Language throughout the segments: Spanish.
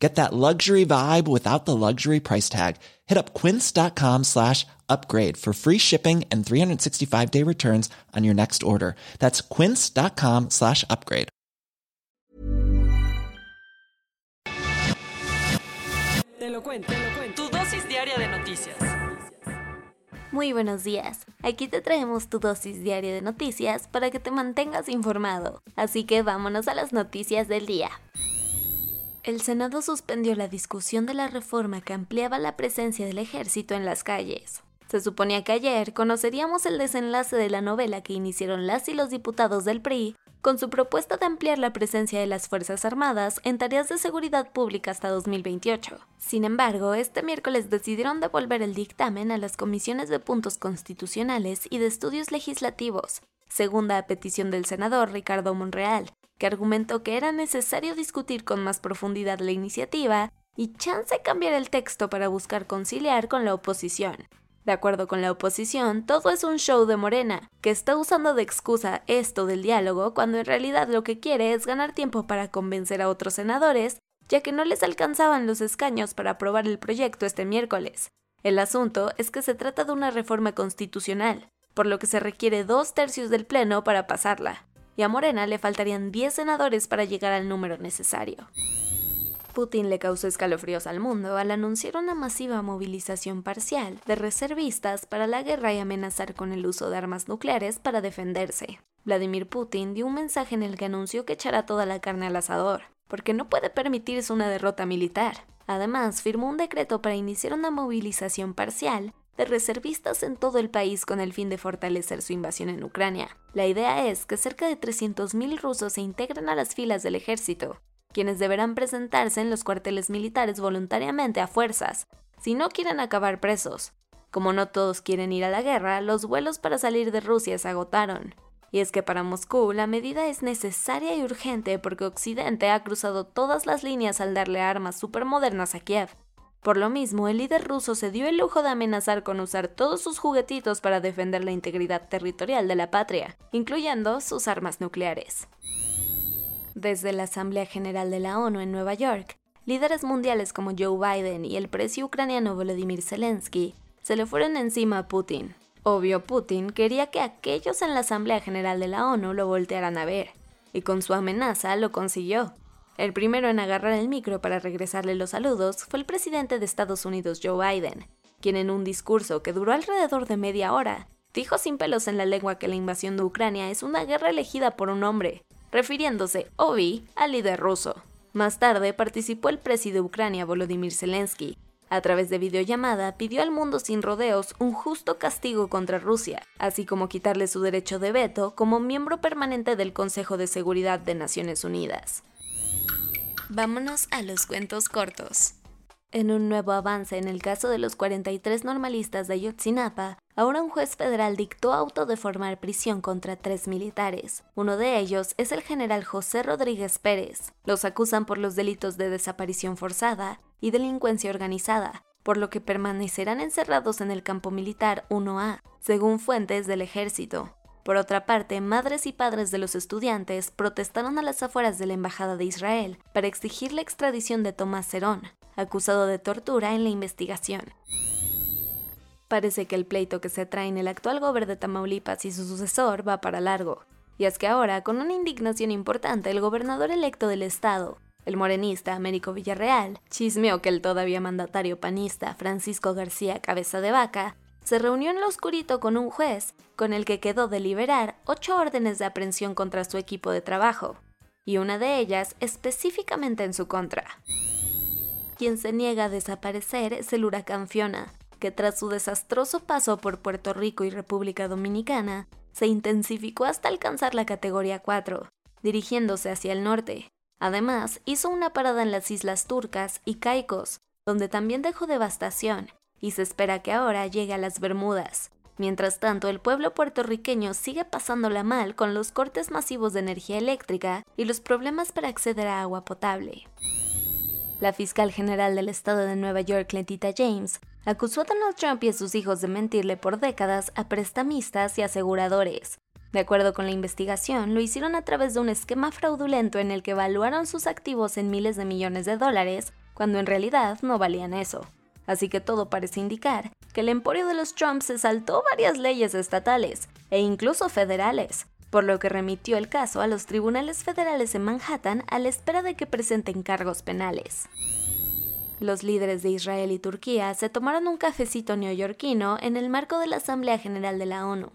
Get that luxury vibe without the luxury price tag. Hit up quince.com slash upgrade for free shipping and 365 day returns on your next order. That's quince.com slash upgrade. Te lo cuento, te lo cuento. Tu dosis diaria de noticias. Muy buenos días. Aquí te traemos tu dosis diaria de noticias para que te mantengas informado. Así que vámonos a las noticias del día. El Senado suspendió la discusión de la reforma que ampliaba la presencia del ejército en las calles. Se suponía que ayer conoceríamos el desenlace de la novela que iniciaron las y los diputados del PRI con su propuesta de ampliar la presencia de las Fuerzas Armadas en tareas de seguridad pública hasta 2028. Sin embargo, este miércoles decidieron devolver el dictamen a las comisiones de puntos constitucionales y de estudios legislativos, segunda petición del senador Ricardo Monreal, que argumentó que era necesario discutir con más profundidad la iniciativa y chance cambiar el texto para buscar conciliar con la oposición. De acuerdo con la oposición, todo es un show de Morena, que está usando de excusa esto del diálogo cuando en realidad lo que quiere es ganar tiempo para convencer a otros senadores, ya que no les alcanzaban los escaños para aprobar el proyecto este miércoles. El asunto es que se trata de una reforma constitucional, por lo que se requiere dos tercios del Pleno para pasarla y a Morena le faltarían 10 senadores para llegar al número necesario. Putin le causó escalofríos al mundo al anunciar una masiva movilización parcial de reservistas para la guerra y amenazar con el uso de armas nucleares para defenderse. Vladimir Putin dio un mensaje en el que anunció que echará toda la carne al asador, porque no puede permitirse una derrota militar. Además, firmó un decreto para iniciar una movilización parcial de reservistas en todo el país con el fin de fortalecer su invasión en Ucrania. La idea es que cerca de 300.000 rusos se integren a las filas del ejército, quienes deberán presentarse en los cuarteles militares voluntariamente a fuerzas, si no quieren acabar presos. Como no todos quieren ir a la guerra, los vuelos para salir de Rusia se agotaron. Y es que para Moscú la medida es necesaria y urgente porque Occidente ha cruzado todas las líneas al darle armas supermodernas a Kiev, por lo mismo, el líder ruso se dio el lujo de amenazar con usar todos sus juguetitos para defender la integridad territorial de la patria, incluyendo sus armas nucleares. Desde la Asamblea General de la ONU en Nueva York, líderes mundiales como Joe Biden y el presidente ucraniano Volodymyr Zelensky se le fueron encima a Putin. Obvio, Putin quería que aquellos en la Asamblea General de la ONU lo voltearan a ver, y con su amenaza lo consiguió. El primero en agarrar el micro para regresarle los saludos fue el presidente de Estados Unidos, Joe Biden, quien en un discurso que duró alrededor de media hora, dijo sin pelos en la lengua que la invasión de Ucrania es una guerra elegida por un hombre, refiriéndose, obvi, al líder ruso. Más tarde participó el presidente de Ucrania, Volodymyr Zelensky. A través de videollamada pidió al mundo sin rodeos un justo castigo contra Rusia, así como quitarle su derecho de veto como miembro permanente del Consejo de Seguridad de Naciones Unidas. Vámonos a los cuentos cortos. En un nuevo avance en el caso de los 43 normalistas de Ayotzinapa, ahora un juez federal dictó auto de formar prisión contra tres militares. Uno de ellos es el general José Rodríguez Pérez. Los acusan por los delitos de desaparición forzada y delincuencia organizada, por lo que permanecerán encerrados en el campo militar 1A, según fuentes del ejército. Por otra parte, madres y padres de los estudiantes protestaron a las afueras de la Embajada de Israel para exigir la extradición de Tomás Cerón, acusado de tortura en la investigación. Parece que el pleito que se trae en el actual gobierno de Tamaulipas y su sucesor va para largo. Y es que ahora, con una indignación importante, el gobernador electo del estado, el morenista Américo Villarreal, chismeó que el todavía mandatario panista Francisco García Cabeza de Vaca se reunió en lo oscurito con un juez, con el que quedó de liberar ocho órdenes de aprehensión contra su equipo de trabajo, y una de ellas específicamente en su contra. Quien se niega a desaparecer es el huracán Fiona, que tras su desastroso paso por Puerto Rico y República Dominicana, se intensificó hasta alcanzar la categoría 4, dirigiéndose hacia el norte. Además, hizo una parada en las islas Turcas y Caicos, donde también dejó devastación, y se espera que ahora llegue a las Bermudas. Mientras tanto, el pueblo puertorriqueño sigue pasándola mal con los cortes masivos de energía eléctrica y los problemas para acceder a agua potable. La fiscal general del estado de Nueva York, Letita James, acusó a Donald Trump y a sus hijos de mentirle por décadas a prestamistas y aseguradores. De acuerdo con la investigación, lo hicieron a través de un esquema fraudulento en el que evaluaron sus activos en miles de millones de dólares, cuando en realidad no valían eso. Así que todo parece indicar que el emporio de los Trump se saltó varias leyes estatales e incluso federales, por lo que remitió el caso a los tribunales federales en Manhattan a la espera de que presenten cargos penales. Los líderes de Israel y Turquía se tomaron un cafecito neoyorquino en el marco de la Asamblea General de la ONU.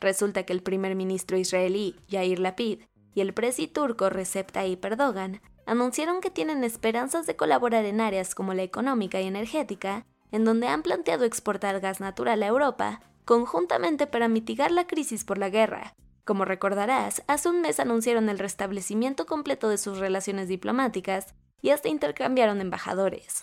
Resulta que el primer ministro israelí, Yair Lapid, y el presi turco Recep Tayyip Erdogan anunciaron que tienen esperanzas de colaborar en áreas como la económica y energética, en donde han planteado exportar gas natural a Europa, conjuntamente para mitigar la crisis por la guerra. Como recordarás, hace un mes anunciaron el restablecimiento completo de sus relaciones diplomáticas y hasta intercambiaron embajadores.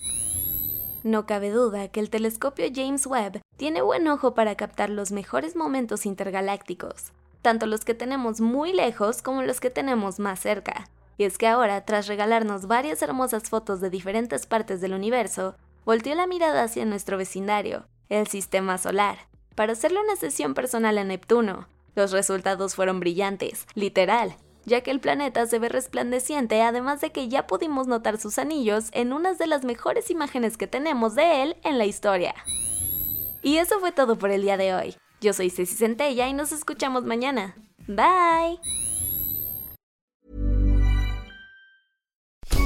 No cabe duda que el telescopio James Webb tiene buen ojo para captar los mejores momentos intergalácticos, tanto los que tenemos muy lejos como los que tenemos más cerca. Y es que ahora, tras regalarnos varias hermosas fotos de diferentes partes del universo, volteó la mirada hacia nuestro vecindario, el sistema solar, para hacerle una sesión personal a Neptuno. Los resultados fueron brillantes, literal, ya que el planeta se ve resplandeciente, además de que ya pudimos notar sus anillos en unas de las mejores imágenes que tenemos de él en la historia. Y eso fue todo por el día de hoy. Yo soy Ceci Centella y nos escuchamos mañana. Bye.